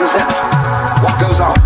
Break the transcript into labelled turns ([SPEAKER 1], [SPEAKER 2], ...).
[SPEAKER 1] what goes on, goes on.